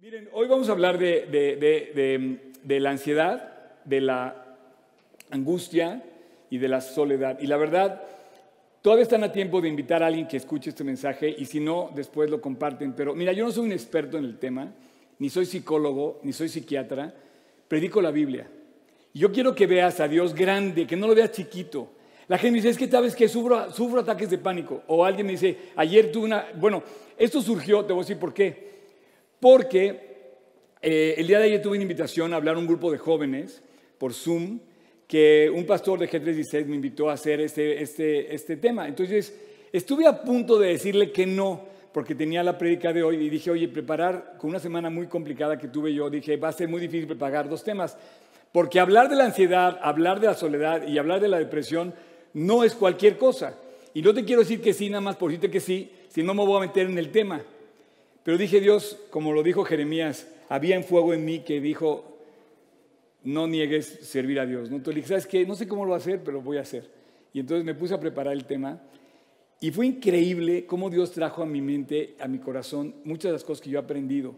Miren, hoy vamos a hablar de, la ansiedad, de la angustia y de la soledad. Y la verdad, todavía están a tiempo de invitar a alguien que escuche este mensaje y si no, después lo comparten. Pero mira, yo no soy un experto en el tema, ni soy psicólogo, ni soy psiquiatra, predico la Biblia. Yo quiero que veas a Dios grande, que no lo veas chiquito. La gente dice, es que sabes que sufro, sufro ataques de pánico. O alguien me dice, ayer tuve una... Bueno, esto surgió, te voy a decir por qué. Porque eh, el día de ayer tuve una invitación a hablar a un grupo de jóvenes por Zoom, que un pastor de G316 me invitó a hacer este, este, este tema. Entonces, estuve a punto de decirle que no, porque tenía la prédica de hoy y dije, oye, preparar con una semana muy complicada que tuve yo, dije, va a ser muy difícil preparar dos temas. Porque hablar de la ansiedad, hablar de la soledad y hablar de la depresión no es cualquier cosa. Y no te quiero decir que sí, nada más por decirte que sí, si no me voy a meter en el tema. Pero dije, Dios, como lo dijo Jeremías, había en fuego en mí que dijo, no niegues servir a Dios. ¿no? Entonces dije, ¿sabes qué? No sé cómo lo voy a hacer, pero voy a hacer. Y entonces me puse a preparar el tema. Y fue increíble cómo Dios trajo a mi mente, a mi corazón, muchas de las cosas que yo he aprendido.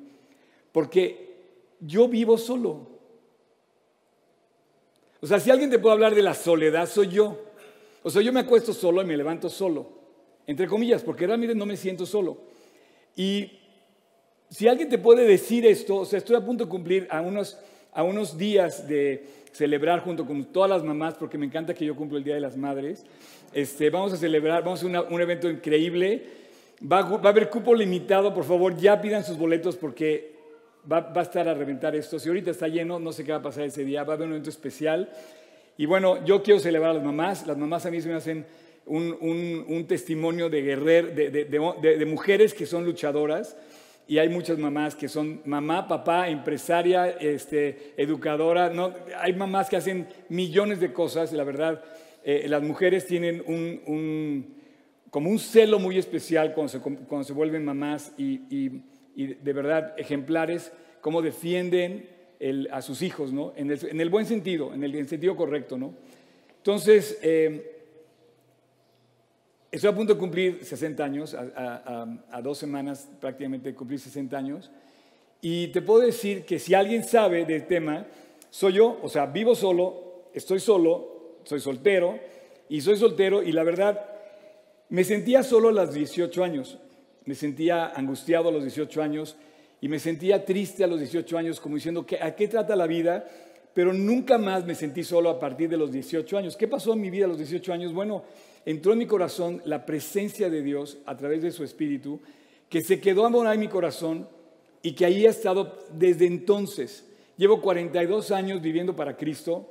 Porque yo vivo solo. O sea, si alguien te puede hablar de la soledad, soy yo. O sea, yo me acuesto solo y me levanto solo. Entre comillas, porque realmente no me siento solo. Y si alguien te puede decir esto, o sea, estoy a punto de cumplir a unos, a unos días de celebrar junto con todas las mamás, porque me encanta que yo cumplo el Día de las Madres. Este, vamos a celebrar, vamos a una- un evento increíble. Va, a haber cupo limitado, por favor, ya pidan sus boletos porque va, a estar a reventar esto. Si ahorita está lleno, no sé qué va a pasar ese día, va a haber un evento especial. Y bueno, yo quiero celebrar a las mamás. Las mamás a mí se me hacen un, un- un testimonio de guerrer, de- de- de mujeres que son luchadoras. Y hay muchas mamás que son mamá, papá, empresaria, este, educadora. No, hay mamás que hacen millones de cosas. La verdad, eh, las mujeres tienen un, un- como un celo muy especial cuando se, cuando se vuelven mamás y, y- y de verdad ejemplares, cómo defienden el- a sus hijos, ¿no? En el, en el buen sentido, en el, en sentido correcto, ¿no? Entonces, eh, Estoy a punto de cumplir 60 años, a, dos semanas prácticamente de cumplir 60 años, y te puedo decir que si alguien sabe del tema, soy yo, o sea, vivo solo, estoy solo, soy soltero, y soy soltero, y la verdad, me sentía solo a los 18 años, me sentía angustiado a los 18 años, y me sentía triste a los 18 años, como diciendo, ¿qué- ¿a qué trata la vida? Pero nunca más me sentí solo a partir de los 18 años. ¿Qué pasó en mi vida a los 18 años? Bueno, entró en mi corazón la presencia de Dios a través de su Espíritu, que se quedó a morar en mi corazón y que ahí ha estado desde entonces. Llevo 42 años viviendo para Cristo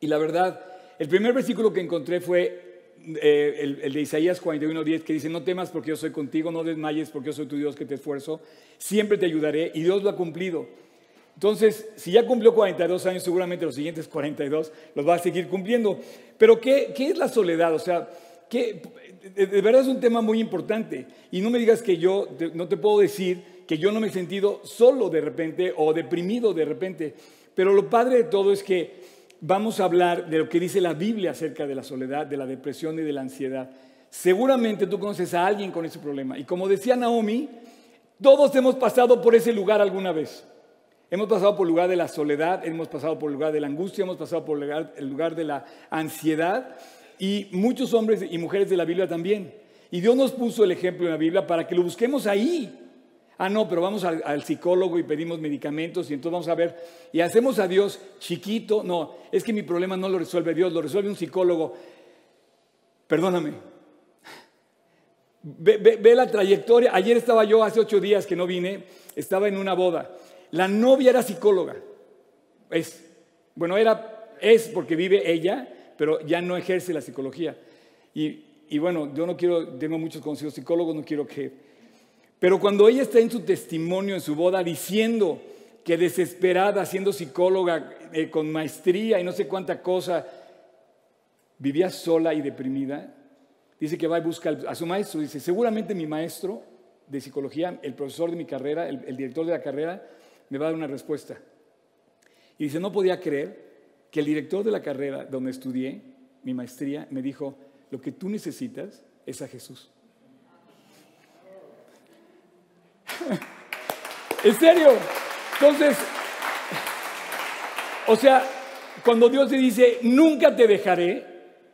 y la verdad, el primer versículo que encontré fue eh, el, de Isaías 41:10, que dice, no temas porque yo soy contigo, no desmayes porque yo soy tu Dios que te esfuerzo, siempre te ayudaré y Dios lo ha cumplido. Entonces, si ya cumplió 42 años, seguramente los siguientes 42 los va a seguir cumpliendo. Pero, ¿qué, es la soledad? O sea, ¿qué- de, verdad es un tema muy importante. Y no me digas que yo, no te puedo decir que yo no me he sentido solo de repente o deprimido de repente. Pero lo padre de todo es que vamos a hablar de lo que dice la Biblia acerca de la soledad, de la depresión y de la ansiedad. Seguramente tú conoces a alguien con ese problema. Y como decía Naomi, todos hemos pasado por ese lugar alguna vez. Hemos pasado por el lugar de la soledad, hemos pasado por el lugar de la angustia, hemos pasado por el lugar, de la ansiedad y muchos hombres y mujeres de la Biblia también. Y Dios nos puso el ejemplo en la Biblia para que lo busquemos ahí. Ah, no, pero vamos al, al psicólogo y pedimos medicamentos y entonces vamos a ver y hacemos a Dios chiquito. No, es que mi problema no lo resuelve Dios, lo resuelve un psicólogo. Perdóname, Ve, ve- ve la trayectoria. Ayer estaba yo, hace ocho días que no vine, estaba en una boda. La novia era psicóloga. Es, bueno, era, es porque vive ella, pero ya no ejerce la psicología. Y, bueno, yo no quiero, tengo muchos conocidos psicólogos, no quiero que... Pero cuando ella está en su testimonio, en su boda, diciendo que desesperada, siendo psicóloga, eh, con maestría y no sé cuánta cosa, vivía sola y deprimida, dice que va y busca a su maestro. Dice, seguramente mi maestro de psicología, el profesor de mi carrera, el director de la carrera, me va a dar una respuesta. Y dice, no podía creer que el director de la carrera donde estudié, mi maestría, me dijo, lo que tú necesitas es a Jesús. En serio. Entonces, o sea, cuando Dios te dice, nunca te dejaré,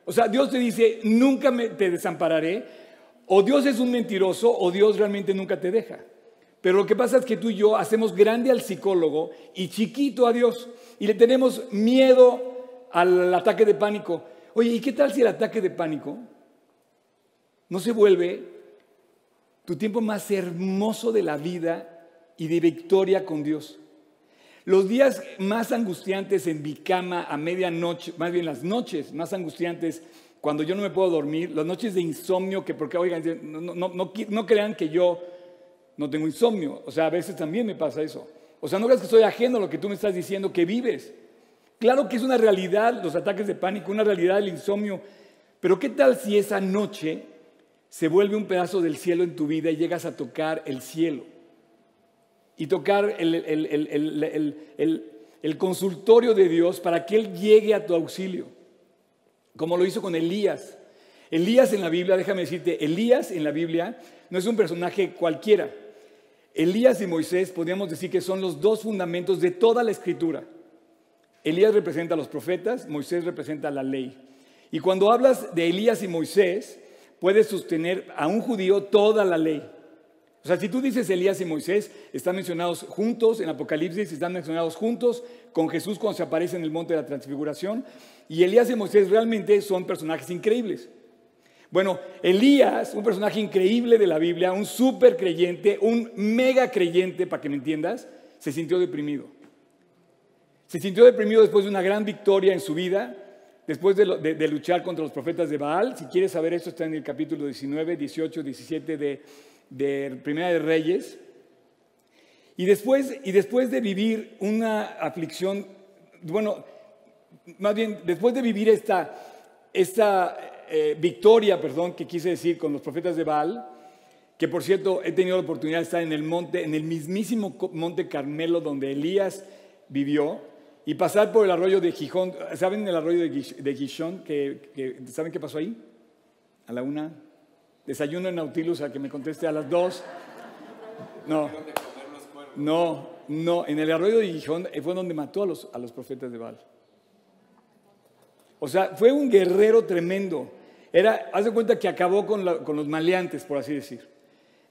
o sea, Dios te dice, nunca me, te desampararé, o Dios es un mentiroso o Dios realmente nunca te deja. Pero lo que pasa es que tú y yo hacemos grande al psicólogo y chiquito a Dios y le tenemos miedo al ataque de pánico. Oye, ¿y qué tal si el ataque de pánico no se vuelve tu tiempo más hermoso de la vida y de victoria con Dios? Los días más angustiantes en mi cama a medianoche, más bien las noches más angustiantes cuando yo no me puedo dormir, las noches de insomnio, que porque, oigan, no, no, no, crean que yo no tengo insomnio, o sea, a veces también me pasa eso. O sea, no creas que estoy ajeno a lo que tú me estás diciendo que vives. Claro que es una realidad los ataques de pánico, una realidad el insomnio, pero ¿qué tal si esa noche se vuelve un pedazo del cielo en tu vida y llegas a tocar el cielo? y tocar el, consultorio de Dios para que Él llegue a tu auxilio, como lo hizo con Elías. Elías en la Biblia, déjame decirte, Elías en la Biblia no es un personaje cualquiera. Elías y Moisés podríamos decir que son los dos fundamentos de toda la escritura. Elías representa a los profetas, Moisés representa la ley. Y cuando hablas de Elías y Moisés, puedes sostener a un judío toda la ley. O sea, si tú dices Elías y Moisés, están mencionados juntos en Apocalipsis, están mencionados juntos con Jesús cuando se aparece en el monte de la transfiguración. Y Elías y Moisés realmente son personajes increíbles. Bueno, Elías, un personaje increíble de la Biblia, un súper creyente, un mega creyente, para que me entiendas, se sintió deprimido. Se sintió deprimido después de una gran victoria en su vida, después de, luchar contra los profetas de Baal. Si quieres saber esto, está en el capítulo 19, 18, 17 de de Primera de Reyes. Y después, y después de vivir una aflicción, bueno, más bien, después de vivir esta, esta eh, victoria, perdón, que quise decir con los profetas de Baal, que por cierto he tenido la oportunidad de estar en el monte, en el mismísimo monte Carmelo donde Elías vivió, y pasar por el arroyo de Gijón. ¿Saben el arroyo de Gijón? Que, ¿Saben qué pasó ahí? A la una, Desayuno en Nautilus a que me conteste a las dos. No. No, no. En el arroyo de Gijón fue donde mató a los, a los profetas de Baal. O sea, fue un guerrero tremendo. Era, haz de cuenta que acabó con, con los maleantes, por así decir.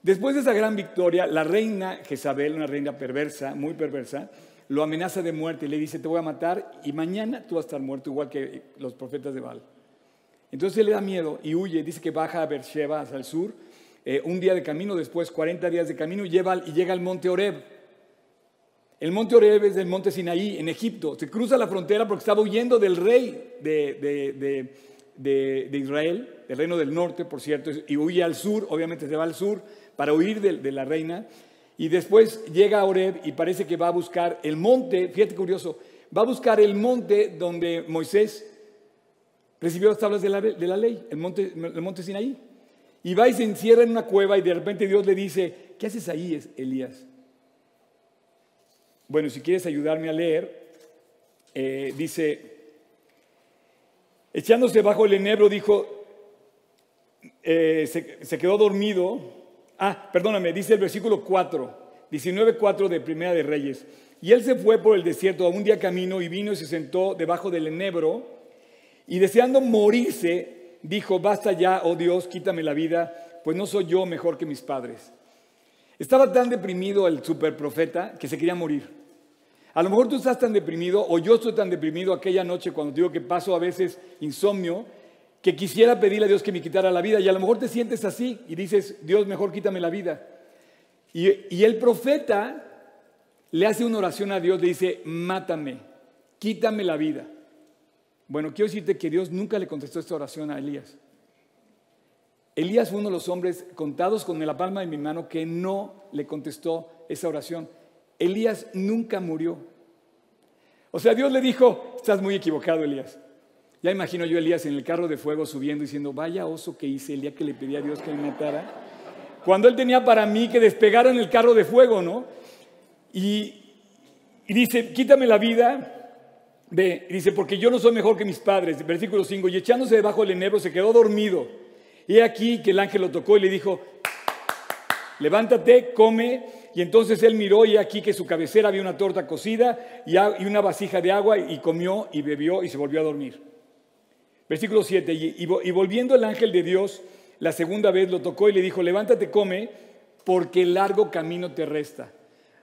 Después de esa gran victoria, la reina Jezabel, una reina perversa, muy perversa, lo amenaza de muerte y le dice, te voy a matar y mañana tú vas a estar muerto igual que los profetas de Baal. Entonces él le da miedo y huye, dice que baja a Beersheba hacia el sur, eh, un día de camino, después 40 días de camino, y, lleva, y llega al monte Oreb. El monte Oreb es del monte Sinaí, en Egipto. Se cruza la frontera porque estaba huyendo del rey de, de, Israel, del reino del norte, por cierto, y huye al sur, obviamente se va al sur para huir de, la reina. Y después llega a Oreb y parece que va a buscar el monte, fíjate curioso, va a buscar el monte donde Moisés recibió las tablas de la, ley, el monte, el monte Sinaí. Y va y se encierra en una cueva y de repente Dios le dice, ¿qué haces ahí, Elías? Bueno, si quieres ayudarme a leer, eh, dice, echándose bajo el enebro, dijo, eh, se, se, quedó dormido. Ah, perdóname, dice el versículo 4, 19.4 de Primera de Reyes. Y él se fue por el desierto a un día camino y vino y se sentó debajo del enebro y deseando morirse, dijo, basta ya, oh Dios, quítame la vida, pues no soy yo mejor que mis padres. Estaba tan deprimido el superprofeta que se quería morir. A lo mejor tú estás tan deprimido o yo estoy tan deprimido aquella noche cuando digo que paso a veces insomnio, que quisiera pedirle a Dios que me quitara la vida y a lo mejor te sientes así y dices, Dios, mejor quítame la vida. Y, y el profeta le hace una oración a Dios, le dice, mátame, quítame la vida. Bueno, quiero decirte que Dios nunca le contestó esta oración a Elías. Elías fue uno de los hombres contados con la palma de mi mano que no le contestó esa oración. Elías nunca murió. O sea, Dios le dijo, estás muy equivocado, Elías. Ya imagino yo a Elías en el carro de fuego subiendo diciendo, vaya oso que hice el día que le pedí a Dios que me matara. Cuando él tenía para mí que despegara en el carro de fuego, ¿no? Y, dice, quítame la vida, dice, porque yo no soy mejor que mis padres. Versículo 5, y echándose debajo del enebro se quedó dormido. Y aquí que el ángel lo tocó y le dijo, levántate, come. Y entonces él miró y aquí que su cabecera había una torta cocida y una vasija de agua y comió y bebió y se volvió a dormir. Versículo 7, y volviendo el ángel de Dios la segunda vez lo tocó y le dijo, levántate, come, porque el largo camino te resta.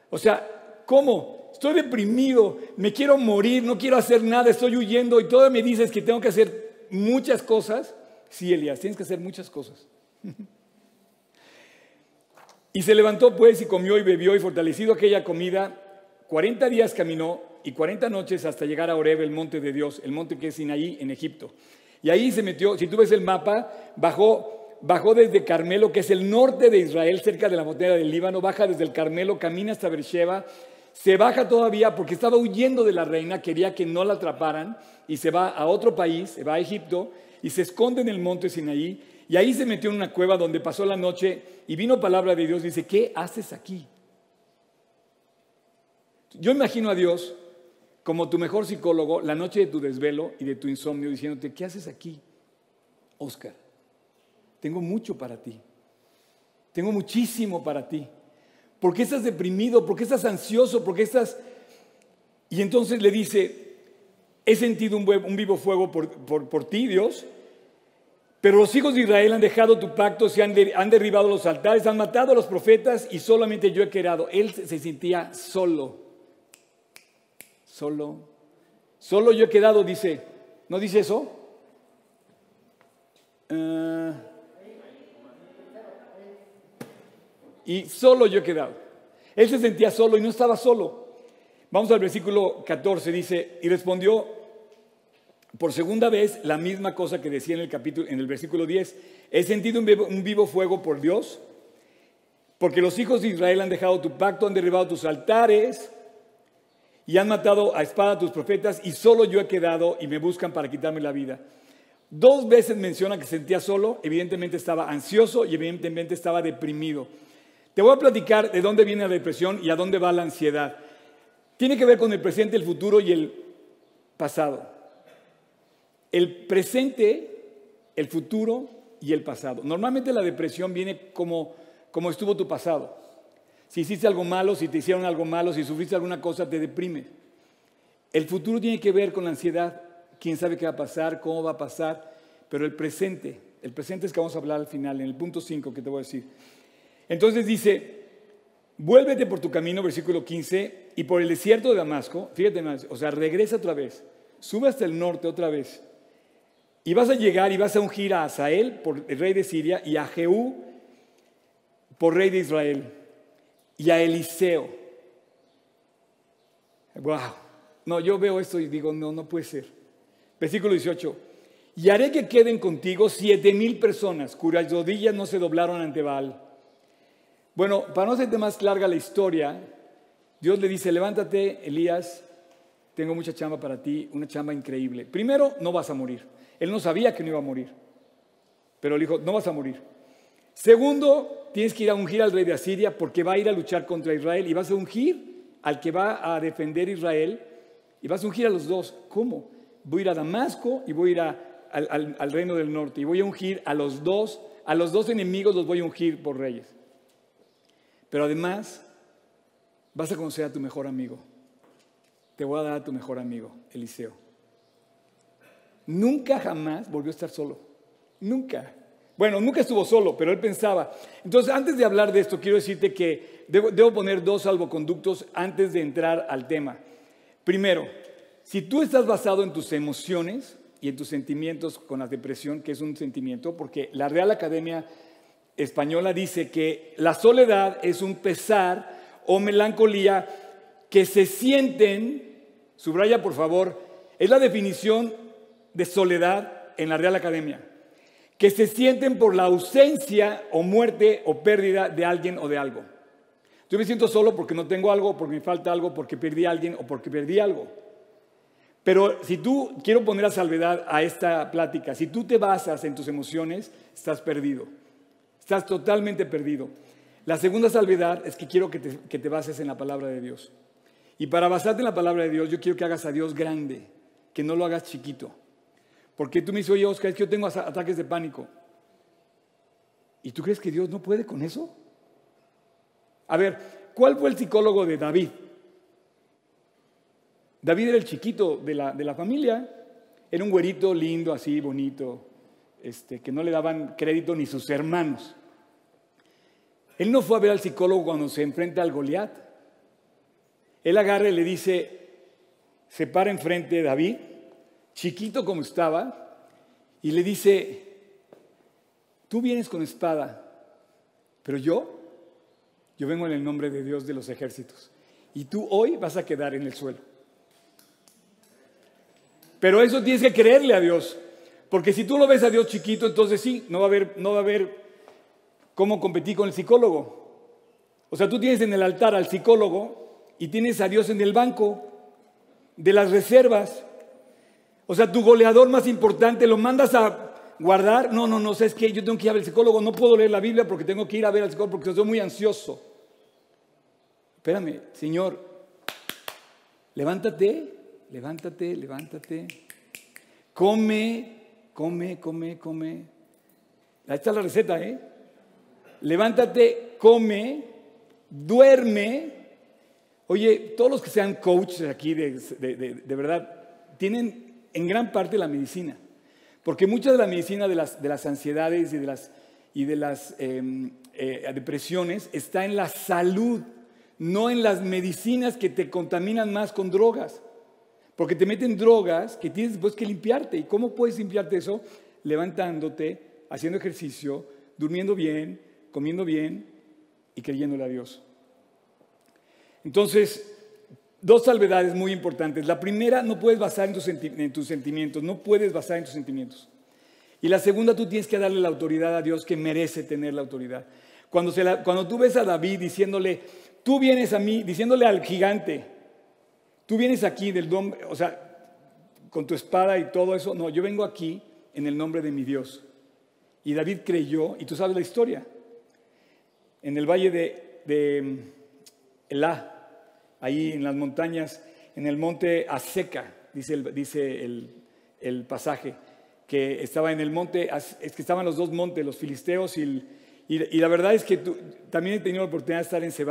O sea, ¿cómo? Estoy deprimido, me quiero morir, no quiero hacer nada, estoy huyendo y todo me dices que tengo que hacer muchas cosas. Sí, Elías, tienes que hacer muchas cosas. y se levantó pues y comió y bebió y fortalecido aquella comida, 40 días caminó y 40 noches hasta llegar a Oreb, el monte de Dios, el monte que es Sinaí en Egipto. Y ahí se metió, si tú ves el mapa, bajó bajó desde Carmelo, que es el norte de Israel, cerca de la montaña del Líbano, baja desde el Carmelo, camina hasta Beersheba, se baja todavía porque estaba huyendo de la reina, quería que no la atraparan, y se va a otro país, se va a Egipto, y se esconde en el monte Sinaí, y ahí se metió en una cueva donde pasó la noche, y vino palabra de Dios, dice, ¿qué haces aquí? Yo imagino a Dios como tu mejor psicólogo la noche de tu desvelo y de tu insomnio, diciéndote, ¿qué haces aquí, Oscar? Tengo mucho para ti. Tengo muchísimo para ti. ¿Por qué estás deprimido? ¿Por qué estás ansioso? ¿Por qué estás...? Y entonces le dice, he sentido un, vivo fuego por, ti, Dios, pero los hijos de Israel han dejado tu pacto, se han, han, derribado los altares, han matado a los profetas y solamente yo he quedado. Él se sentía solo. Solo. Solo yo he quedado, dice. ¿No dice eso? Uh, y solo yo he quedado. Él se sentía solo y no estaba solo. Vamos al versículo 14, dice, y respondió por segunda vez la misma cosa que decía en el capítulo, en el versículo 10. He sentido un vivo, un vivo fuego por Dios, porque los hijos de Israel han dejado tu pacto, han derribado tus altares y han matado a espada a tus profetas, y solo yo he quedado y me buscan para quitarme la vida. Dos veces menciona que se sentía solo, evidentemente estaba ansioso y evidentemente estaba deprimido. Te voy a platicar de dónde viene la depresión y a dónde va la ansiedad. Tiene que ver con el presente, el futuro y el pasado. El presente, el futuro y el pasado. Normalmente la depresión viene como, como estuvo tu pasado. Si hiciste algo malo, si te hicieron algo malo, si sufriste alguna cosa, te deprime. El futuro tiene que ver con la ansiedad. Quién sabe qué va a pasar, cómo va a pasar. Pero el presente, el presente es que vamos a hablar al final, en el punto 5 que te voy a decir. Entonces dice, vuélvete por tu camino, versículo 15, y por el desierto de Damasco, fíjate más, o sea, regresa otra vez, sube hasta el norte otra vez, y vas a llegar y vas a ungir a Asael por rey de Siria y a Jehú por rey de Israel y a Eliseo. Wow. No, yo veo esto y digo, no, no puede ser. Versículo 18. Y haré que queden contigo siete mil personas cuyas rodillas no se doblaron ante Baal bueno, para no hacerte más larga la historia, Dios le dice, levántate, Elías, tengo mucha chamba para ti, una chamba increíble. Primero, no vas a morir. Él no sabía que no iba a morir, pero le dijo, no vas a morir. Segundo, tienes que ir a ungir al rey de Asiria porque va a ir a luchar contra Israel y vas a ungir al que va a defender Israel y vas a ungir a los dos. ¿Cómo? Voy a ir a Damasco y voy a ir al, al reino del norte y voy a ungir a los dos, a los dos enemigos los voy a ungir por reyes. Pero además, vas a conocer a tu mejor amigo. Te voy a dar a tu mejor amigo, Eliseo. Nunca jamás volvió a estar solo. Nunca. Bueno, nunca estuvo solo, pero él pensaba. Entonces, antes de hablar de esto, quiero decirte que debo, poner dos salvoconductos antes de entrar al tema. Primero, si tú estás basado en tus emociones y en tus sentimientos con la depresión, que es un sentimiento, porque la Real Academia española dice que la soledad es un pesar o melancolía que se sienten, subraya por favor, es la definición de soledad en la Real Academia, que se sienten por la ausencia o muerte o pérdida de alguien o de algo. Yo me siento solo porque no tengo algo, porque me falta algo, porque perdí a alguien o porque perdí algo. Pero si tú, quiero poner a salvedad a esta plática, si tú te basas en tus emociones, estás perdido. Estás totalmente perdido. La segunda salvedad es que quiero que te, bases en la palabra de Dios. Y para basarte en la palabra de Dios, yo quiero que hagas a Dios grande, que no lo hagas chiquito. Porque tú me dices, oye, Oscar, es que yo tengo ataques de pánico. ¿Y tú crees que Dios no puede con eso? A ver, ¿cuál fue el psicólogo de David? David era el chiquito de la, de la familia, era un güerito lindo, así, bonito, este, que no le daban crédito ni sus hermanos. Él no fue a ver al psicólogo cuando se enfrenta al Goliat. Él agarra y le dice, se para enfrente de David, chiquito como estaba, y le dice, tú vienes con espada, pero yo, yo vengo en el nombre de Dios de los ejércitos, y tú hoy vas a quedar en el suelo. Pero eso tienes que creerle a Dios, porque si tú lo ves a Dios chiquito, entonces sí, no va a haber, no va a haber cómo competir con el psicólogo. O sea, tú tienes en el altar al psicólogo y tienes a Dios en el banco de las reservas. O sea, tu goleador más importante lo mandas a guardar. No, no, no, ¿sabes qué? Yo tengo que ir a ver al psicólogo, no puedo leer la Biblia porque tengo que ir a ver al psicólogo porque soy muy ansioso. Espérame, Señor, levántate, levántate, levántate. Come, come, come, come. Ahí está la receta, ¿eh? Levántate, come, duerme Oye, todos los que sean coaches aquí, de, verdad, tienen en gran parte la medicina. Porque mucha de la medicina de las, de las ansiedades y de las, y de las em, eh, depresiones está en la salud, no en las medicinas que te contaminan más con drogas. Porque te meten drogas que tienes después que limpiarte. ¿Y cómo puedes limpiarte eso? Levantándote, haciendo ejercicio, durmiendo bien, comiendo bien y creyéndole a Dios. Entonces, dos salvedades muy importantes. La primera, no puedes basar en tus, sentimientos, no puedes basar en tus sentimientos. Y la segunda, tú tienes que darle la autoridad a Dios que merece tener la autoridad. Cuando, tú ves a David diciéndole, tú vienes a mí, diciéndole al gigante, tú vienes aquí del nombre, o sea, con tu espada y todo eso, no, yo vengo aquí en el nombre de mi Dios. Y David creyó, y tú sabes la historia, en el valle de Elá, ahí en las montañas, en el monte Aseca, dice el, dice el, pasaje, que estaba en el monte, es que estaban los dos montes, los filisteos y, y, la verdad es que también he tenido la oportunidad de estar en ese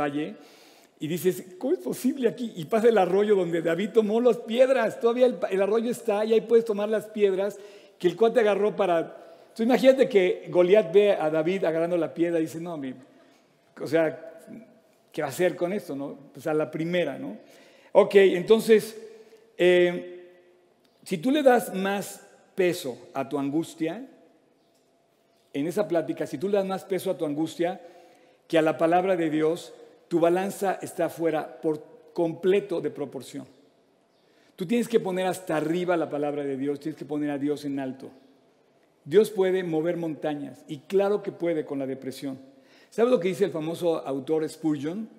y dices, ¿cómo es posible aquí? Y pasa el arroyo donde David tomó las piedras, todavía el, arroyo está y ahí puedes tomar las piedras que el cuate agarró para... Entonces imagínate que Goliat ve a David agarrando la piedra y dice, no, o sea, ¿qué hacer con esto? No? Pues a la primera, ¿no? Ok, entonces, eh, si tú le das más peso a tu angustia, en esa plática, si tú le das más peso a tu angustia que a la palabra de Dios, tu balanza está fuera por completo de proporción. Tú tienes que poner hasta arriba la palabra de Dios, tienes que poner a Dios en alto. Dios puede mover montañas y claro que puede con la depresión. ¿Sabes lo que dice el famoso autor Spurgeon?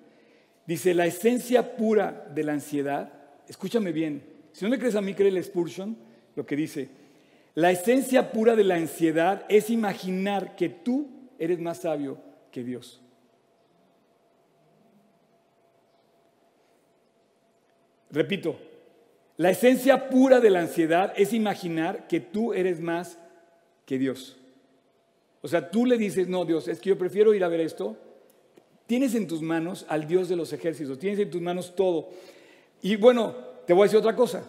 Dice, la esencia pura de la ansiedad, escúchame bien, si no me crees a mí, créele Spurgeon, lo que dice, la esencia pura de la ansiedad es imaginar que tú eres más sabio que Dios. Repito, la esencia pura de la ansiedad es imaginar que tú eres más que Dios. O sea, tú le dices, no, Dios, es que yo prefiero ir a ver esto. Tienes en tus manos al Dios de los ejércitos, tienes en tus manos todo. Y bueno, te voy a decir otra cosa.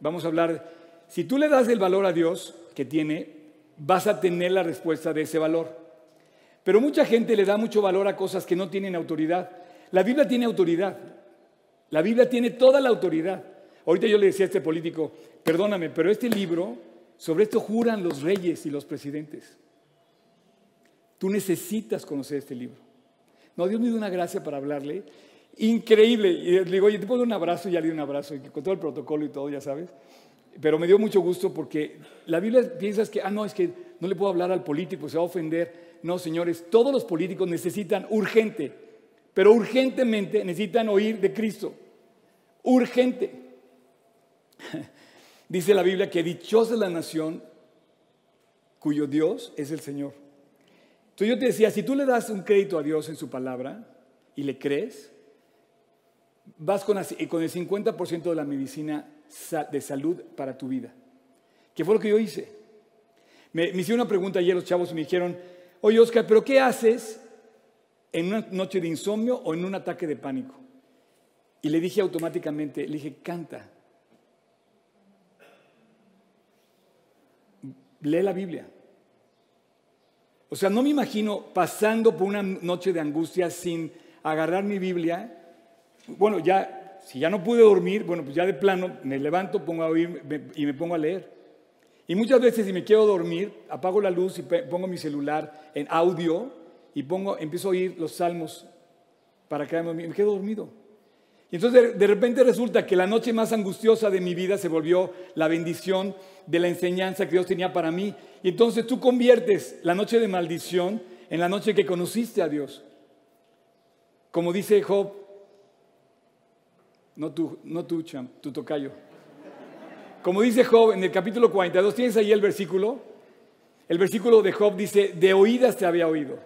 Vamos a hablar, si tú le das el valor a Dios que tiene, vas a tener la respuesta de ese valor. Pero mucha gente le da mucho valor a cosas que no tienen autoridad. La Biblia tiene autoridad. La Biblia tiene toda la autoridad. Ahorita yo le decía a este político, perdóname, pero este libro, sobre esto juran los reyes y los presidentes. Tú necesitas conocer este libro. No, Dios me dio una gracia para hablarle. Increíble. Y le digo, oye, te puedo dar un abrazo, y ya le di un abrazo, con todo el protocolo y todo, ya sabes. Pero me dio mucho gusto porque la Biblia piensas que, ah, no, es que no le puedo hablar al político, se va a ofender. No, señores, todos los políticos necesitan urgente, pero urgentemente necesitan oír de Cristo. Urgente. Dice la Biblia que dichosa es la nación cuyo Dios es el Señor. Entonces yo te decía, si tú le das un crédito a Dios en su palabra y le crees, vas con, con el 50% de la medicina de salud para tu vida. ¿Qué fue lo que yo hice? Me, me hicieron una pregunta ayer los chavos y me dijeron, oye Oscar, ¿pero qué haces en una noche de insomnio o en un ataque de pánico. Y le dije automáticamente, le dije, canta. Lee la Biblia. O sea, no me imagino pasando por una noche de angustia sin agarrar mi Biblia. Bueno, ya, si ya no pude dormir, bueno, pues ya de plano me levanto, pongo a oír y me pongo a leer. Y muchas veces si me quiero dormir, apago la luz y pongo mi celular en audio y pongo, empiezo a oír los salmos para quedarme me quedo dormido. Y entonces de, repente resulta que la noche más angustiosa de mi vida se volvió la bendición de la enseñanza que Dios tenía para mí. Y entonces tú conviertes la noche de maldición en la noche que conociste a Dios. Como dice Job, no tú, no tú, champ, tu tocayo. Como dice Job en el capítulo 42, ¿tienes ahí el versículo? El versículo de Job dice, de oídas te había oído.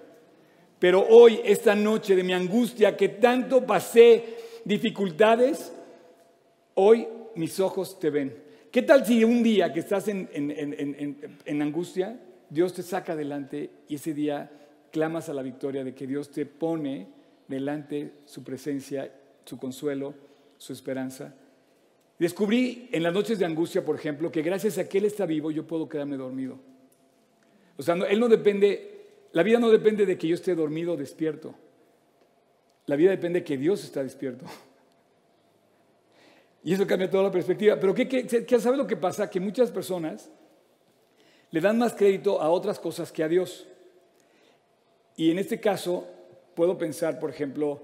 Pero hoy, esta noche de mi angustia, que tanto pasé dificultades, hoy mis ojos te ven. ¿Qué tal si un día que estás en, en, angustia, Dios te saca adelante y ese día clamas a la victoria de que Dios te pone delante su presencia, su consuelo, su esperanza? Descubrí en las noches de angustia, por ejemplo, que gracias a que Él está vivo yo puedo quedarme dormido. O sea, Él no depende, la vida no depende de que yo esté dormido o despierto. La vida depende de que Dios está despierto. Y eso cambia toda la perspectiva. Pero ¿qué, qué, sabe lo que pasa? Que muchas personas le dan más crédito a otras cosas que a Dios. Y en este caso puedo pensar, por ejemplo,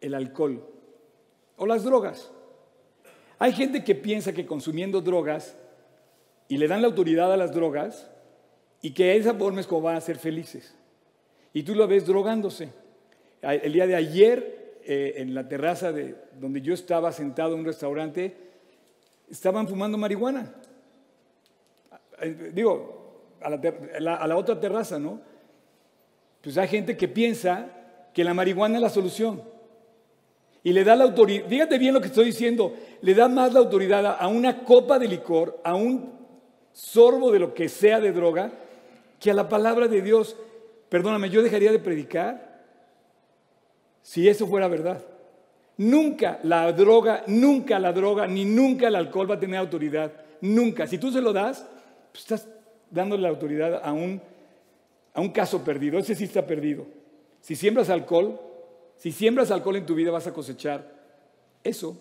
el alcohol o las drogas. Hay gente que piensa que consumiendo drogas y le dan la autoridad a las drogas y que de esa forma es como van a ser felices. Y tú lo ves drogándose. El día de ayer, eh, en la terraza de donde yo estaba sentado en un restaurante, estaban fumando marihuana. Eh, digo, a la, otra terraza, ¿no? Pues hay gente que piensa que la marihuana es la solución. Y le da la autoridad, fíjate bien lo que estoy diciendo, le da más la autoridad a una copa de licor, a un sorbo de lo que sea de droga, que a la palabra de Dios. Perdóname, yo dejaría de predicar si eso fuera verdad. Nunca la droga, nunca la droga, ni nunca el alcohol va a tener autoridad. Nunca. Si tú se lo das, pues estás dándole la autoridad a un, a un caso perdido. Ese sí está perdido. Si siembras alcohol, si siembras alcohol en tu vida vas a cosechar eso.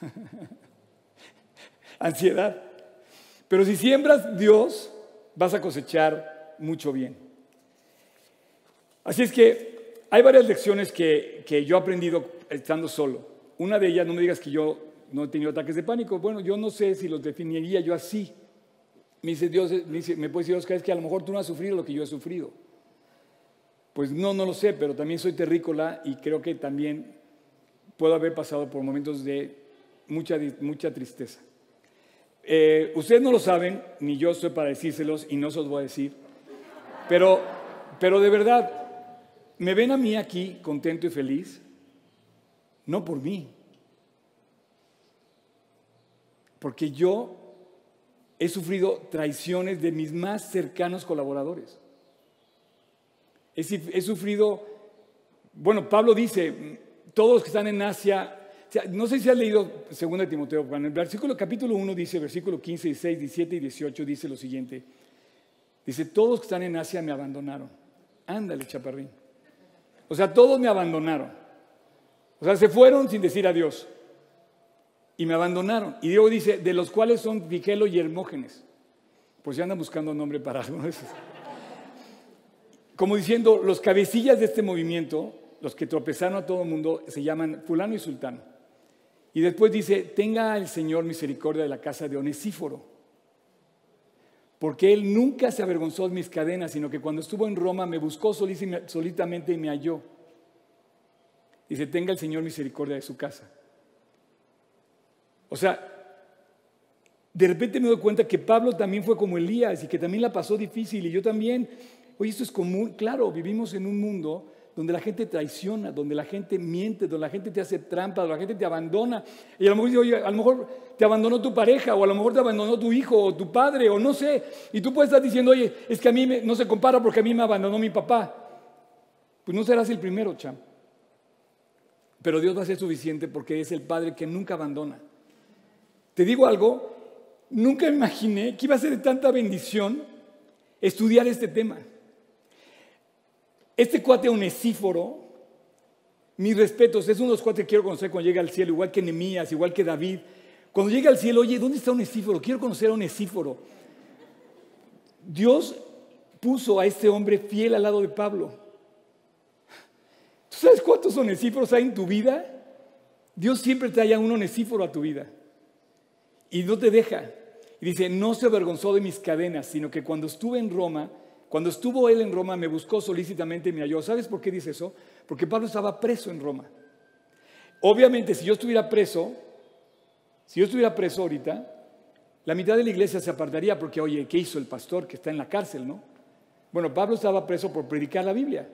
Ansiedad. Pero si siembras Dios, vas a cosechar mucho bien. Así es que hay varias lecciones que, yo he aprendido estando solo. Una de ellas, no me digas que yo no he tenido ataques de pánico. Bueno, yo no sé si los definiría yo así. Me dice Dios, me, dice, me puede decir Oscar, es que a lo mejor tú no has sufrido lo que yo he sufrido. Pues no, no lo sé, pero también soy terrícola y creo que también puedo haber pasado por momentos de mucha, mucha tristeza. Eh, ustedes no lo saben, ni yo soy para decírselos y no se los voy a decir, pero, pero de verdad, me ven a mí aquí contento y feliz, no por mí, porque yo he sufrido traiciones de mis más cercanos colaboradores. He, sufrido, bueno, Pablo dice, todos que están en Asia, no sé si has leído 2 Timoteo, en el versículo capítulo 1 dice, versículo 15, 16, 17 y 18 dice lo siguiente. Dice, todos que están en Asia me abandonaron. Ándale, chaparrín. O sea, todos me abandonaron. O sea, se fueron sin decir adiós. Y me abandonaron. Y Diego dice, de los cuales son Vigelo y Hermógenes. Pues ya andan buscando nombre para algunos como diciendo, los cabecillas de este movimiento, los que tropezaron a todo el mundo, se llaman fulano y sultano. Y después dice, tenga el Señor misericordia de la casa de Onesíforo, porque él nunca se avergonzó de mis cadenas, sino que cuando estuvo en Roma me buscó solitamente y me halló. Dice, tenga el Señor misericordia de su casa. O sea, de repente me doy cuenta que Pablo también fue como Elías y que también la pasó difícil y yo también Oye, esto es común. Claro, vivimos en un mundo donde la gente traiciona, donde la gente miente, donde la gente te hace trampa, donde la gente te abandona. Y a lo mejor, oye, a lo mejor te abandonó tu pareja, o a lo mejor te abandonó tu hijo, o tu padre, o no sé. Y tú puedes estar diciendo, oye, es que a mí no se compara porque a mí me abandonó mi papá. Pues no serás el primero, cham. Pero Dios va a ser suficiente porque es el Padre que nunca abandona. Te digo algo, nunca imaginé que iba a ser de tanta bendición estudiar este tema. Este cuate onesíforo, mis respetos, es uno de los cuates que quiero conocer cuando llegue al cielo, igual que Nemías, igual que David. Cuando llega al cielo, oye, ¿dónde está Onesíforo? Quiero conocer a Onesíforo. Dios puso a este hombre fiel al lado de Pablo. ¿Tú sabes cuántos onesíforos hay en tu vida? Dios siempre trae a un onesíforo a tu vida. Y no te deja. Y dice, no se avergonzó de mis cadenas, sino que cuando estuve en Roma, cuando estuvo él en Roma, me buscó solícitamente y me halló. ¿Sabes por qué dice eso? Porque Pablo estaba preso en Roma. Obviamente, si yo estuviera preso, si yo estuviera preso ahorita, la mitad de la iglesia se apartaría porque, oye, ¿qué hizo el pastor que está en la cárcel, no? Bueno, Pablo estaba preso por predicar la Biblia.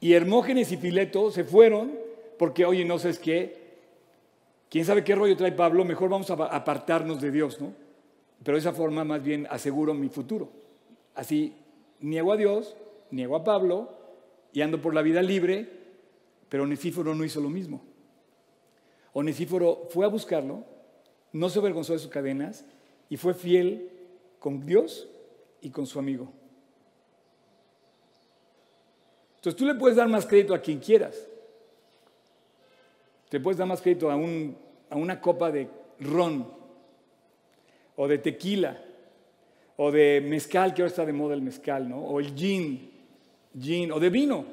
Y Hermógenes y Fileto se fueron porque, oye, no sabes qué, quién sabe qué rollo trae Pablo, mejor vamos a apartarnos de Dios, ¿no? Pero de esa forma más bien aseguro mi futuro. Así niego a Dios, niego a Pablo y ando por la vida libre, pero Onesíforo no hizo lo mismo. Onesíforo fue a buscarlo, no se avergonzó de sus cadenas y fue fiel con Dios y con su amigo. Entonces tú le puedes dar más crédito a quien quieras. Te puedes dar más crédito a, a una copa de ron o de tequila o de mezcal, que ahora está de moda el mezcal, ¿no? O el gin, gin, o de vino,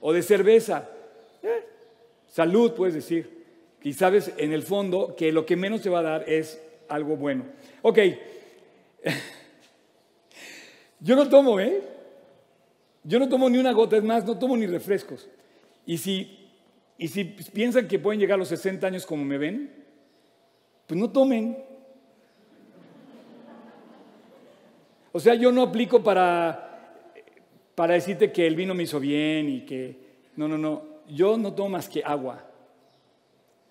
o de cerveza. Eh, salud, puedes decir. Y sabes en el fondo que lo que menos te va a dar es algo bueno. Ok. Yo no tomo, ¿eh? Yo no tomo ni una gota, es más, no tomo ni refrescos. Y si, y si piensan que pueden llegar a los 60 años como me ven, pues no tomen. O sea, yo no aplico para, para decirte que el vino me hizo bien y que... No, no, no. Yo no tomo más que agua.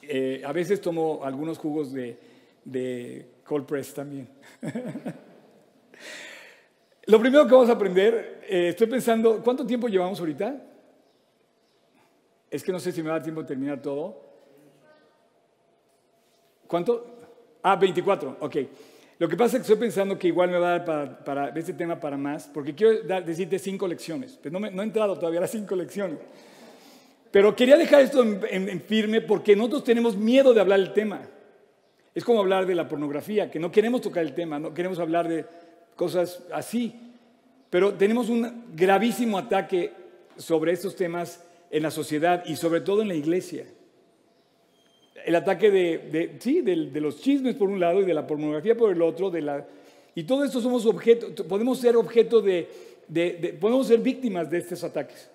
Eh, a veces tomo algunos jugos de, de cold press también. Lo primero que vamos a aprender, eh, estoy pensando, ¿cuánto tiempo llevamos ahorita? Es que no sé si me va a dar tiempo de terminar todo. ¿Cuánto? Ah, 24, ok. Lo que pasa es que estoy pensando que igual me va a dar para, este tema para más, porque quiero decirte cinco lecciones. Pues no, me, no he entrado todavía a las cinco lecciones. Pero quería dejar esto en, firme porque nosotros tenemos miedo de hablar el tema. Es como hablar de la pornografía, que no queremos tocar el tema, no queremos hablar de cosas así. Pero tenemos un gravísimo ataque sobre estos temas en la sociedad y sobre todo en la iglesia. El ataque de, sí, de, los chismes por un lado y de la pornografía por el otro, de la, y todo esto somos objeto, podemos ser objeto de, podemos ser víctimas de estos ataques.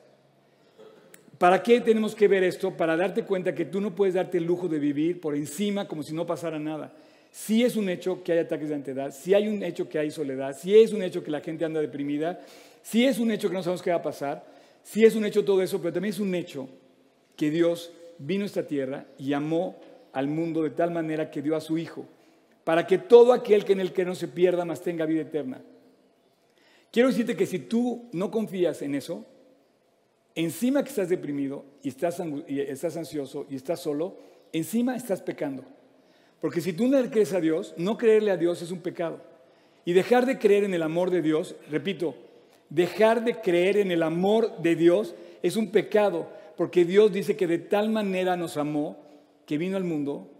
¿Para qué tenemos que ver esto? Para darte cuenta que tú no puedes darte el lujo de vivir por encima como si no pasara nada. Si es un hecho que hay ataques de ansiedad, si hay un hecho que hay soledad, si es un hecho que la gente anda deprimida, si es un hecho que no sabemos qué va a pasar, si es un hecho todo eso, pero también es un hecho que Dios vino a esta tierra y amó al mundo de tal manera que dio a su Hijo, para que todo aquel que en el que no se pierda, más tenga vida eterna. Quiero decirte que si tú no confías en eso, encima que estás deprimido y estás, ansioso y estás solo, encima estás pecando. Porque si tú no crees a Dios, no creerle a Dios es un pecado. Y dejar de creer en el amor de Dios, repito, dejar de creer en el amor de Dios es un pecado, porque Dios dice que de tal manera nos amó que vino al mundo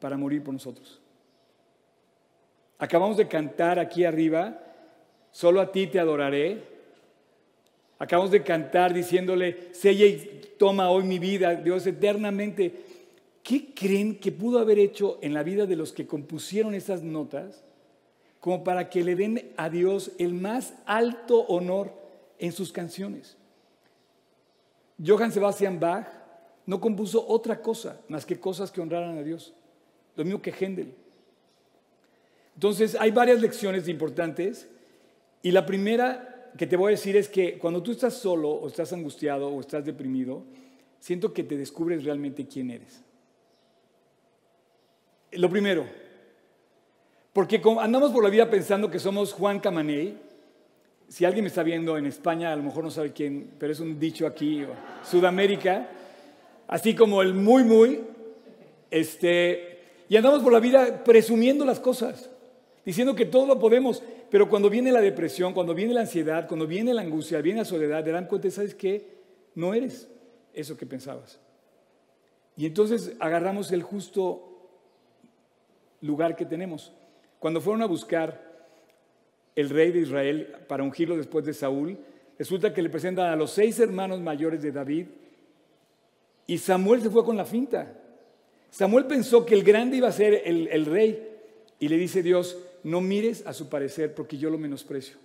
para morir por nosotros. Acabamos de cantar aquí arriba, solo a ti te adoraré, Acabamos de cantar diciéndole, sella y toma hoy mi vida, Dios eternamente. ¿Qué creen que pudo haber hecho en la vida de los que compusieron esas notas como para que le den a Dios el más alto honor en sus canciones? Johann Sebastian Bach no compuso otra cosa más que cosas que honraran a Dios, lo mismo que Händel. Entonces, hay varias lecciones importantes y la primera que te voy a decir es que cuando tú estás solo o estás angustiado o estás deprimido, siento que te descubres realmente quién eres. Lo primero, porque andamos por la vida pensando que somos Juan Camaney, si alguien me está viendo en España, a lo mejor no sabe quién, pero es un dicho aquí, Sudamérica, así como el muy, muy, este, y andamos por la vida presumiendo las cosas, diciendo que todo lo podemos, pero cuando viene la depresión, cuando viene la ansiedad, cuando viene la angustia, viene la soledad, te dan cuenta, ¿sabes qué? No eres eso que pensabas. Y entonces agarramos el justo lugar que tenemos. Cuando fueron a buscar el rey de Israel para ungirlo después de Saúl, resulta que le presentan a los seis hermanos mayores de David y Samuel se fue con la finta. Samuel pensó que el grande iba a ser el, rey y le dice Dios, no mires a su parecer porque yo lo menosprecio.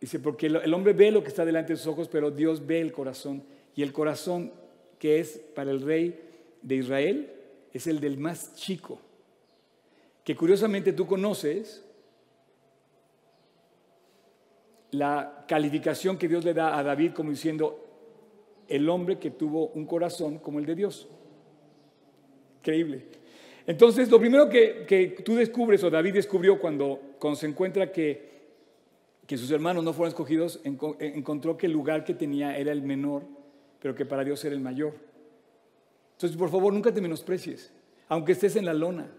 Dice, porque el hombre ve lo que está delante de sus ojos, pero Dios ve el corazón. Y el corazón que es para el rey de Israel es el del más chico, que curiosamente tú conoces la calificación que Dios le da a David como diciendo, el hombre que tuvo un corazón como el de Dios. Increíble. Entonces, lo primero que, tú descubres, o David descubrió cuando, cuando se encuentra que, que sus hermanos no fueron escogidos, encontró que el lugar que tenía era el menor, pero que para Dios era el mayor. Entonces, por favor, nunca te menosprecies, aunque estés en la lona.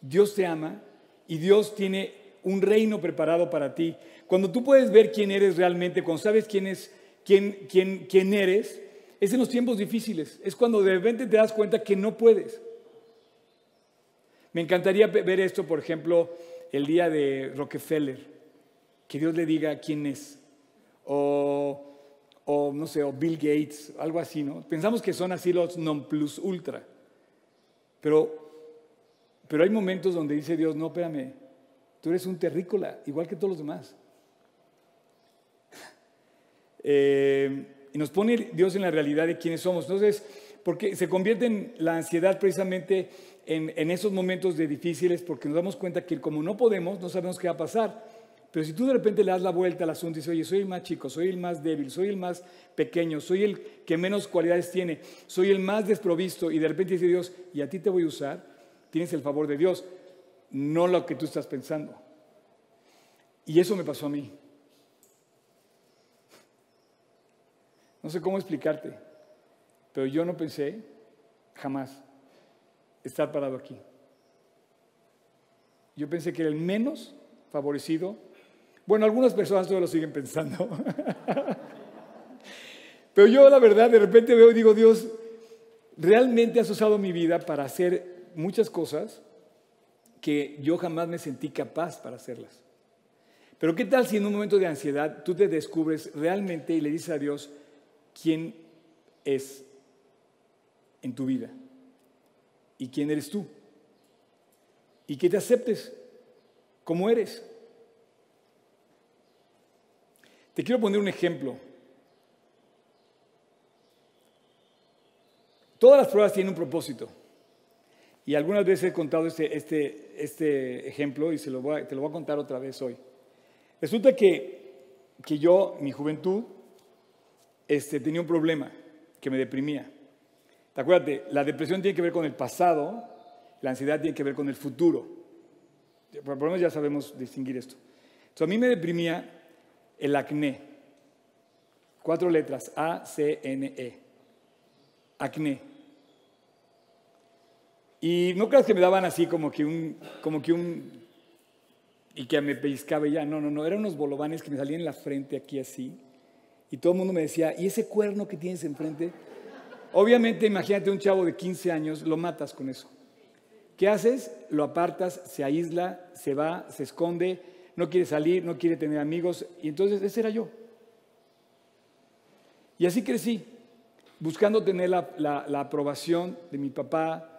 Dios te ama y Dios tiene un reino preparado para ti. Cuando tú puedes ver quién eres realmente, cuando sabes quién, es, quién, quién, quién eres, es en los tiempos difíciles. Es cuando de repente te das cuenta que no puedes. Me encantaría ver esto, por ejemplo, el día de Rockefeller. Que Dios le diga quién es. O, o no sé, o Bill Gates, algo así, ¿no? Pensamos que son así los non plus ultra. Pero, pero hay momentos donde dice Dios, no, espérame, tú eres un terrícola, igual que todos los demás. Eh, y nos pone Dios en la realidad de quiénes somos. Entonces, porque se convierte en la ansiedad precisamente en, esos momentos de difíciles, porque nos damos cuenta que como no podemos, no sabemos qué va a pasar. Pero si tú de repente le das la vuelta al asunto y dices, oye, soy el más chico, soy el más débil, soy el más pequeño, soy el que menos cualidades tiene, soy el más desprovisto, y de repente dice Dios, y a ti te voy a usar, tienes el favor de Dios, no lo que tú estás pensando. Y eso me pasó a mí. No sé cómo explicarte, pero yo no pensé jamás estar parado aquí. Yo pensé que era el menos favorecido. Bueno, algunas personas todavía lo siguen pensando. pero yo la verdad de repente veo y digo, Dios, realmente has usado mi vida para hacer muchas cosas que yo jamás me sentí capaz para hacerlas. Pero ¿qué tal si en un momento de ansiedad tú te descubres realmente y le dices a Dios, quién es en tu vida y quién eres tú. Y que te aceptes como eres. Te quiero poner un ejemplo. Todas las pruebas tienen un propósito. Y algunas veces he contado este, este, este ejemplo y se lo voy te lo voy a contar otra vez hoy. Resulta que, que yo, mi juventud, este, tenía un problema que me deprimía. ¿Te acuerdas? La depresión tiene que ver con el pasado, la ansiedad tiene que ver con el futuro. Por lo menos ya sabemos distinguir esto. A mí me deprimía el acné. Cuatro letras, A-C-N-E. Acné. Y no creas que me daban así como que un, como que un, y que me pellizcaba ya. No, no, no, eran unos bolovanes que me salían en la frente aquí así. Y todo el mundo me decía, ¿y ese cuerno que tienes enfrente? Obviamente, imagínate un chavo de 15 años, lo matas con eso. ¿Qué haces? Lo apartas, se aísla, se va, se esconde, no quiere salir, no quiere tener amigos. Y entonces ese era yo. Y así crecí, buscando tener la, aprobación de mi papá,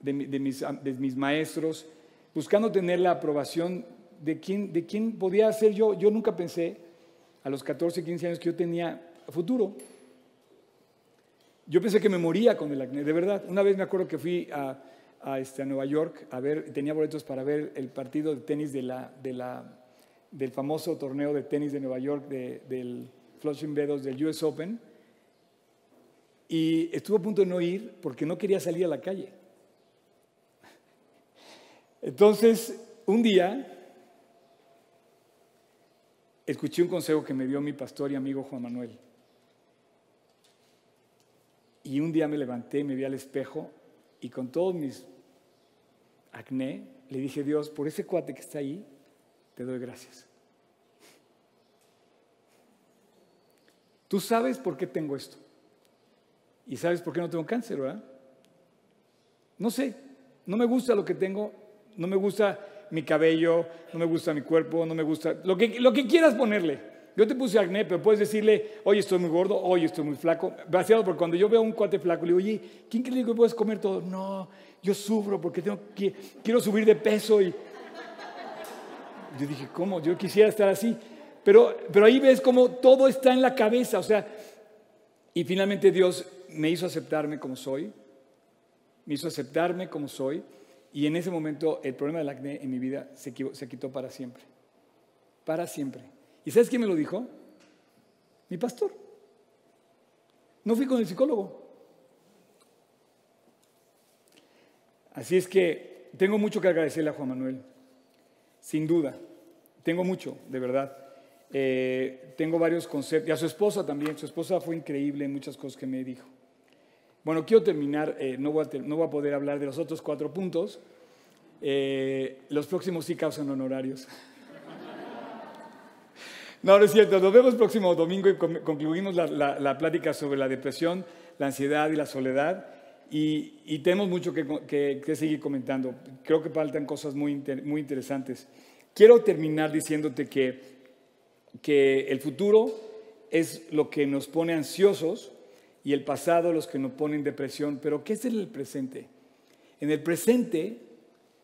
de, mis, de, mis, maestros, buscando tener la aprobación de quién, de quién podía ser yo. Yo nunca pensé a los 14, 15 años que yo tenía futuro. Yo pensé que me moría con el acné, de verdad. Una vez me acuerdo que fui a, a, este, a Nueva York a ver, tenía boletos para ver el partido de tenis de la, de la, del famoso torneo de tenis de Nueva York, del Flushing Meadows, del US Open. Y estuve a punto de no ir porque no quería salir a la calle. Entonces, un día escuché un consejo que me dio mi pastor y amigo Juan Manuel. Y un día me levanté, me vi al espejo y con todos mis acné le dije, Dios, por ese cuate que está ahí, te doy gracias. Tú sabes por qué tengo esto. Y sabes por qué no tengo cáncer, ¿verdad? No sé, no me gusta lo que tengo, no me gusta mi cabello, no me gusta mi cuerpo, no me gusta lo que, lo que quieras ponerle. Yo te puse acné, pero puedes decirle, oye, estoy muy gordo, oye, estoy muy flaco. Vaciado, porque cuando yo veo a un cuate flaco, le digo, oye, ¿quién cree que puedes comer todo? No, yo sufro porque tengo, quiero subir de peso. Y yo dije, ¿cómo? Yo quisiera estar así. Pero, pero ahí ves cómo todo está en la cabeza. O sea, y finalmente Dios me hizo aceptarme como soy, me hizo aceptarme como soy, y en ese momento el problema del acné en mi vida se, se quitó para siempre. Para siempre. ¿Y sabes quién me lo dijo? Mi pastor. No fui con el psicólogo. Así es que tengo mucho que agradecerle a Juan Manuel, sin duda. Tengo mucho, de verdad. Eh, tengo varios conceptos, y a su esposa también. Su esposa fue increíble en muchas cosas que me dijo. Bueno, quiero terminar, eh, no, voy a, poder hablar de los otros cuatro puntos. Eh, los próximos sí causan honorarios. no, no es cierto. Nos vemos el próximo domingo y concluimos la, plática sobre la depresión, la ansiedad y la soledad. Y, tenemos mucho que, seguir comentando. Creo que faltan cosas muy, muy interesantes. Quiero terminar diciéndote que, que el futuro es lo que nos pone ansiosos y el pasado los que nos ponen depresión. Pero ¿qué es el presente? En el presente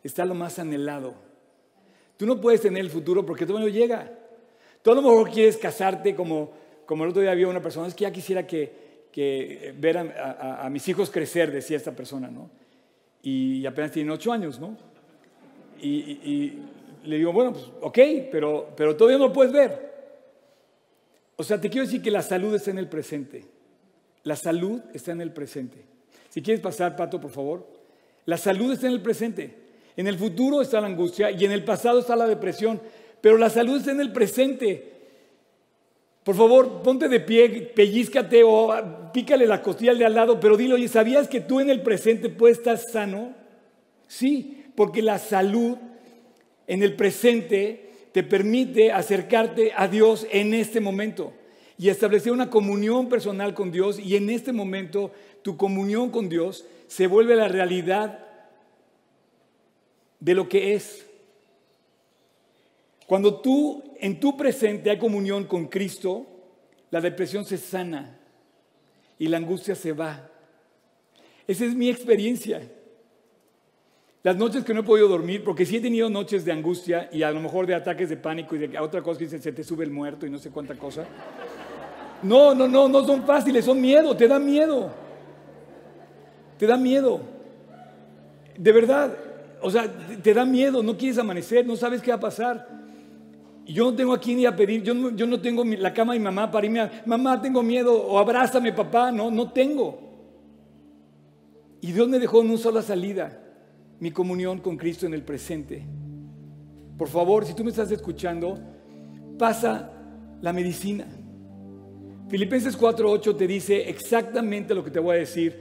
está lo más anhelado. Tú no puedes tener el futuro porque todavía no llega. Tú a lo mejor quieres casarte como, como el otro día había una persona, es que ya quisiera que, que ver a, mis hijos crecer, decía esta persona, ¿no? Y, apenas tienen ocho años, ¿no? Y, le digo, bueno, pues ok, pero, pero todavía no lo puedes ver. O sea, te quiero decir que la salud está en el presente. La salud está en el presente. Si quieres pasar, Pato, por favor. La salud está en el presente. En el futuro está la angustia y en el pasado está la depresión. Pero la salud está en el presente. Por favor, ponte de pie, pellizcate o pícale la costilla al de al lado, pero dile, oye, ¿sabías que tú en el presente puedes estar sano? Sí, porque la salud en el presente te permite acercarte a Dios en este momento y establecer una comunión personal con Dios y en este momento tu comunión con Dios se vuelve la realidad de lo que es. Cuando tú en tu presente hay comunión con Cristo, la depresión se sana y la angustia se va. Esa es mi experiencia. Las noches que no he podido dormir, porque sí he tenido noches de angustia y a lo mejor de ataques de pánico y de otra cosa que se te sube el muerto y no sé cuánta cosa. No, no, no, no son fáciles, son miedo, te da miedo. Te da miedo. De verdad, o sea, te da miedo, no quieres amanecer, no sabes qué va a pasar. Yo no tengo aquí ni a pedir, yo no, yo no tengo la cama de mi mamá para irme a, mamá, tengo miedo, o abrázame papá, no, no tengo. Y Dios me dejó en una sola salida, mi comunión con Cristo en el presente. Por favor, si tú me estás escuchando, pasa la medicina. Filipenses 4:8 te dice exactamente lo que te voy a decir.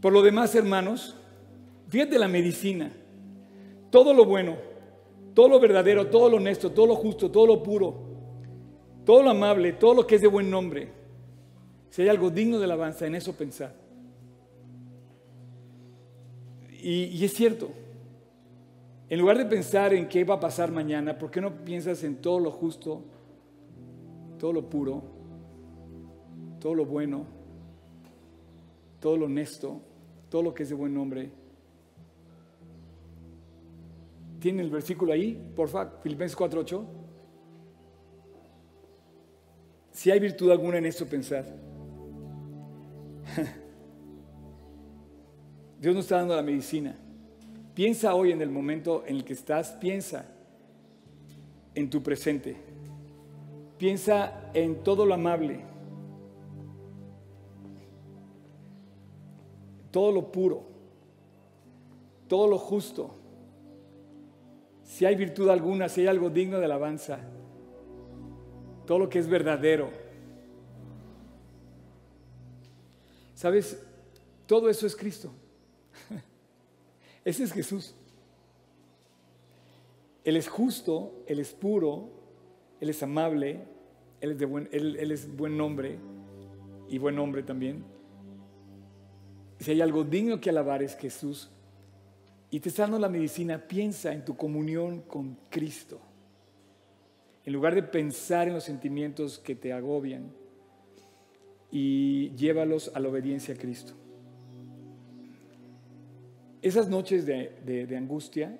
Por lo demás, hermanos, fíjate la medicina. Todo lo bueno, todo lo verdadero, todo lo honesto, todo lo justo, todo lo puro, todo lo amable, todo lo que es de buen nombre. Si hay algo digno de alabanza, en eso pensar. Y, y es cierto. En lugar de pensar en qué va a pasar mañana, ¿por qué no piensas en todo lo justo, todo lo puro, todo lo bueno, todo lo honesto, todo lo que es de buen nombre. ¿Tiene el versículo ahí? Porfa, Filipenses 4:8. Si hay virtud alguna en esto, pensad. Dios nos está dando la medicina. Piensa hoy en el momento en el que estás, piensa en tu presente. Piensa en todo lo amable todo lo puro, todo lo justo, si hay virtud alguna, si hay algo digno de alabanza, todo lo que es verdadero. ¿Sabes? Todo eso es Cristo. Ese es Jesús. Él es justo, Él es puro, Él es amable, Él es, de buen, él, es buen nombre y buen hombre también. Si hay algo digno que alabar es Jesús. Y te está dando la medicina, piensa en tu comunión con Cristo. En lugar de pensar en los sentimientos que te agobian y llévalos a la obediencia a Cristo. Esas noches de, angustia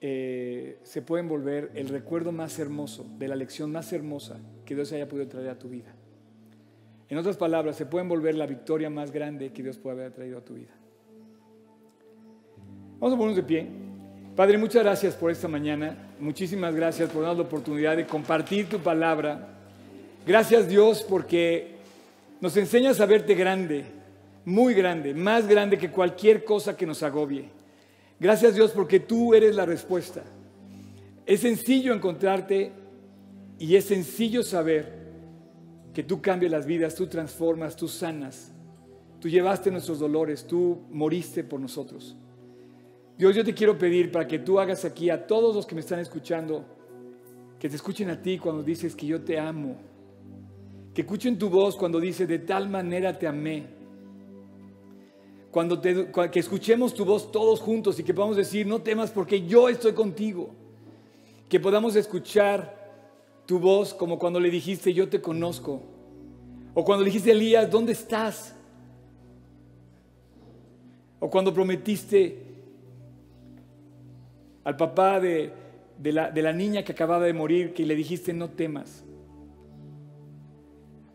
eh, se pueden volver el recuerdo más hermoso, de la lección más hermosa que Dios haya podido traer a tu vida. En otras palabras, se pueden volver la victoria más grande que Dios puede haber traído a tu vida. Vamos a ponernos de pie. Padre, muchas gracias por esta mañana. Muchísimas gracias por darnos la oportunidad de compartir tu palabra. Gracias Dios porque nos enseñas a verte grande, muy grande, más grande que cualquier cosa que nos agobie. Gracias Dios porque tú eres la respuesta. Es sencillo encontrarte y es sencillo saber que tú cambias las vidas, tú transformas, tú sanas. Tú llevaste nuestros dolores, tú moriste por nosotros. Dios, yo te quiero pedir para que tú hagas aquí a todos los que me están escuchando, que te escuchen a ti cuando dices que yo te amo, que escuchen tu voz cuando dices de tal manera te amé, cuando que escuchemos tu voz todos juntos y que podamos decir no temas porque yo estoy contigo, que podamos escuchar tu voz como cuando le dijiste yo te conozco, o cuando le dijiste Elías, ¿dónde estás? O cuando prometiste al papá de, la, de la niña que acababa de morir, que le dijiste no temas.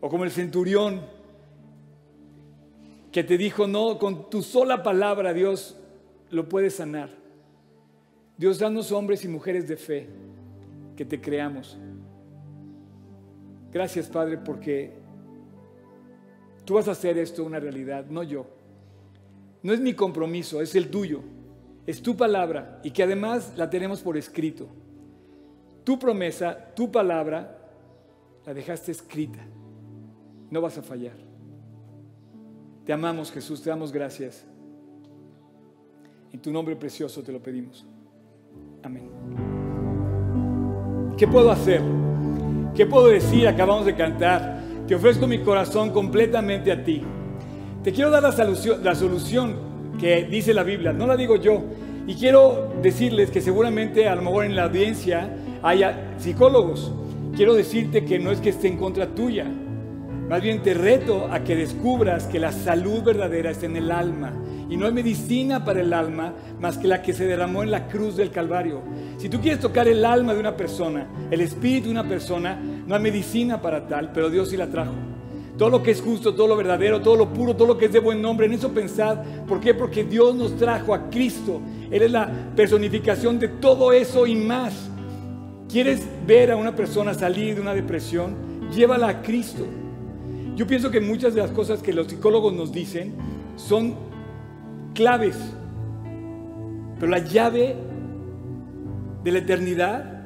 O como el centurión que te dijo, no, con tu sola palabra Dios lo puede sanar. Dios, danos hombres y mujeres de fe que te creamos. Gracias, Padre, porque tú vas a hacer esto una realidad, no yo. No es mi compromiso, es el tuyo. Es tu palabra y que además la tenemos por escrito. Tu promesa, tu palabra, la dejaste escrita. No vas a fallar. Te amamos, Jesús, te damos gracias. En tu nombre precioso te lo pedimos. Amén. ¿Qué puedo hacer? ¿Qué puedo decir? Acabamos de cantar. Te ofrezco mi corazón completamente a ti. Te quiero dar la solución, la solución que dice la Biblia, no la digo yo. Y quiero decirles que seguramente a lo mejor en la audiencia haya psicólogos. Quiero decirte que no es que esté en contra tuya. Más bien te reto a que descubras que la salud verdadera está en el alma y no hay medicina para el alma más que la que se derramó en la cruz del Calvario. Si tú quieres tocar el alma de una persona, el espíritu de una persona, no hay medicina para tal, pero Dios sí la trajo. Todo lo que es justo, todo lo verdadero, todo lo puro, todo lo que es de buen nombre, en eso pensad. ¿Por qué? Porque Dios nos trajo a Cristo. Él es la personificación de todo eso y más. ¿Quieres ver a una persona salir de una depresión? Llévala a Cristo. Yo pienso que muchas de las cosas que los psicólogos nos dicen son claves. Pero la llave de la eternidad,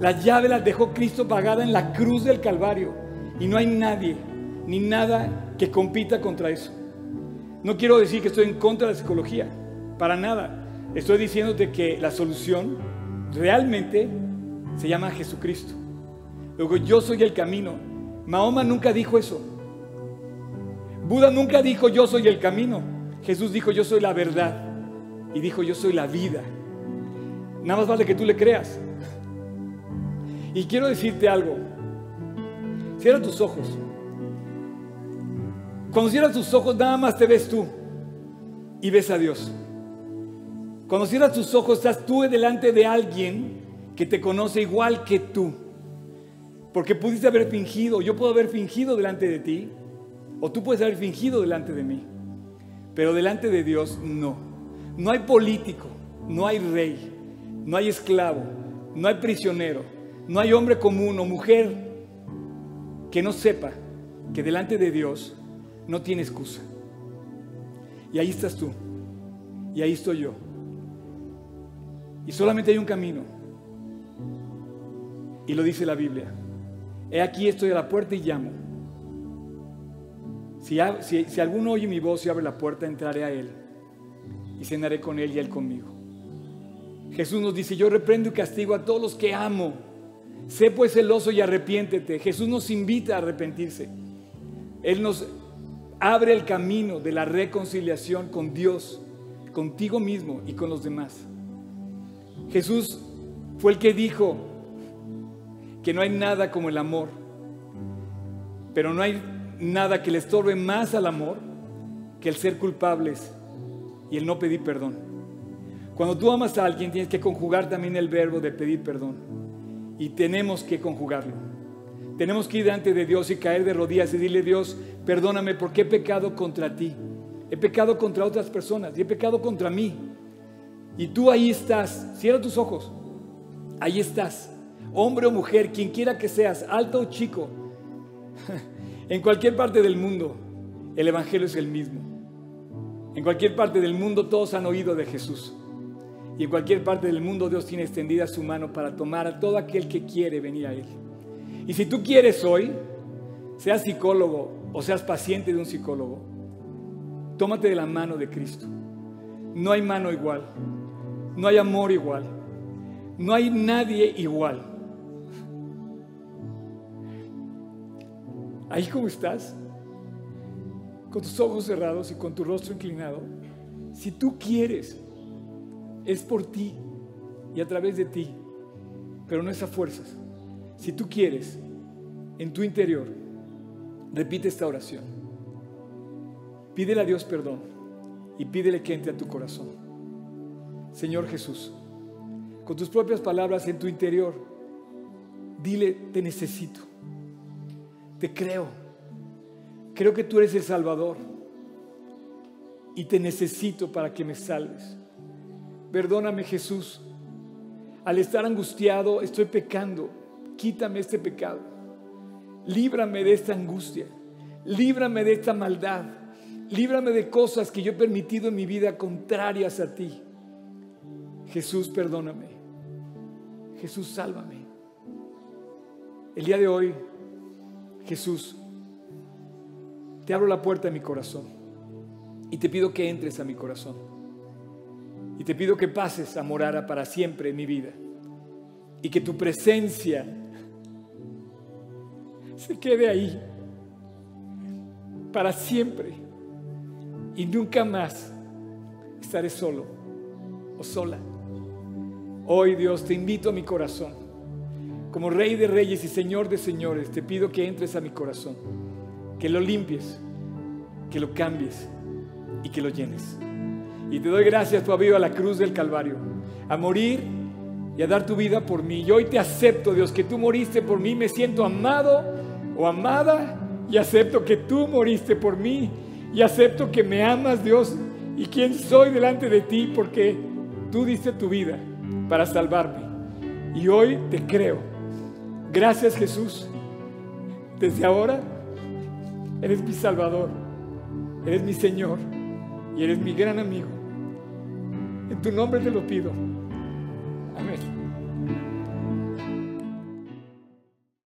la llave la dejó Cristo pagada en la cruz del Calvario. Y no hay nadie ni nada que compita contra eso. No quiero decir que estoy en contra de la psicología, para nada. Estoy diciéndote que la solución realmente se llama Jesucristo. Luego yo soy el camino. Mahoma nunca dijo eso. Buda nunca dijo yo soy el camino. Jesús dijo, yo soy la verdad. Y dijo, yo soy la vida. Nada más vale que tú le creas. Y quiero decirte algo. Cierra tus ojos. Cuando cierras tus ojos, nada más te ves tú y ves a Dios. Cuando cierras tus ojos, estás tú delante de alguien que te conoce igual que tú. Porque pudiste haber fingido, yo puedo haber fingido delante de ti, o tú puedes haber fingido delante de mí. Pero delante de Dios no. No hay político, no hay rey, no hay esclavo, no hay prisionero, no hay hombre común o mujer que no sepa que delante de Dios no tiene excusa. Y ahí estás tú. Y ahí estoy yo. Y solamente hay un camino. Y lo dice la Biblia. He aquí estoy a la puerta y llamo. Si, alguno oye mi voz y abre la puerta, entraré a él y cenaré con él y él conmigo. Jesús nos dice, yo reprendo y castigo a todos los que amo. Sé pues celoso y arrepiéntete. Jesús nos invita a arrepentirse. Él nos abre el camino de la reconciliación con Dios, contigo mismo y con los demás. Jesús fue el que dijo que no hay nada como el amor, pero no hay nada que le estorbe más al amor que el ser culpables y el no pedir perdón. Cuando tú amas a alguien tienes que conjugar también el verbo de pedir perdón y tenemos que conjugarlo. Tenemos que ir delante de Dios y caer de rodillas y decirle, Dios, perdóname porque he pecado contra ti. He pecado contra otras personas y he pecado contra mí. Y tú ahí estás, cierra tus ojos, ahí estás, hombre o mujer, quien quiera que seas, alto o chico, en cualquier parte del mundo, el Evangelio es el mismo. En cualquier parte del mundo todos han oído de Jesús. Y en cualquier parte del mundo Dios tiene extendida su mano para tomar a todo aquel que quiere venir a Él. Y si tú quieres hoy, seas psicólogo o seas paciente de un psicólogo, tómate de la mano de Cristo. No hay mano igual, no hay amor igual, no hay nadie igual. Ahí como estás, con tus ojos cerrados y con tu rostro inclinado, si tú quieres, es por ti y a través de ti, pero no es a fuerzas. Si tú quieres, en tu interior, repite esta oración. Pídele a Dios perdón y pídele que entre a tu corazón. Señor Jesús, con tus propias palabras en tu interior, dile, te necesito, te creo, creo que tú eres el Salvador y te necesito para que me salves. Perdóname Jesús, al estar angustiado estoy pecando quítame este pecado, líbrame de esta angustia, líbrame de esta maldad, líbrame de cosas que yo he permitido en mi vida contrarias a ti. Jesús, perdóname. Jesús, sálvame. El día de hoy, Jesús, te abro la puerta de mi corazón y te pido que entres a mi corazón. Y te pido que pases a morar para siempre en mi vida y que tu presencia se quede ahí para siempre y nunca más estaré solo o sola. Hoy Dios te invito a mi corazón. Como Rey de Reyes y Señor de Señores, te pido que entres a mi corazón, que lo limpies, que lo cambies y que lo llenes. Y te doy gracias, tu habido a la cruz del Calvario, a morir y a dar tu vida por mí. Y hoy te acepto, Dios, que tú moriste por mí, me siento amado o amada y acepto que tú moriste por mí y acepto que me amas, Dios, y quién soy delante de ti porque tú diste tu vida para salvarme. Y hoy te creo. Gracias Jesús. Desde ahora eres mi Salvador, eres mi Señor y eres mi gran amigo. En tu nombre te lo pido. Amén.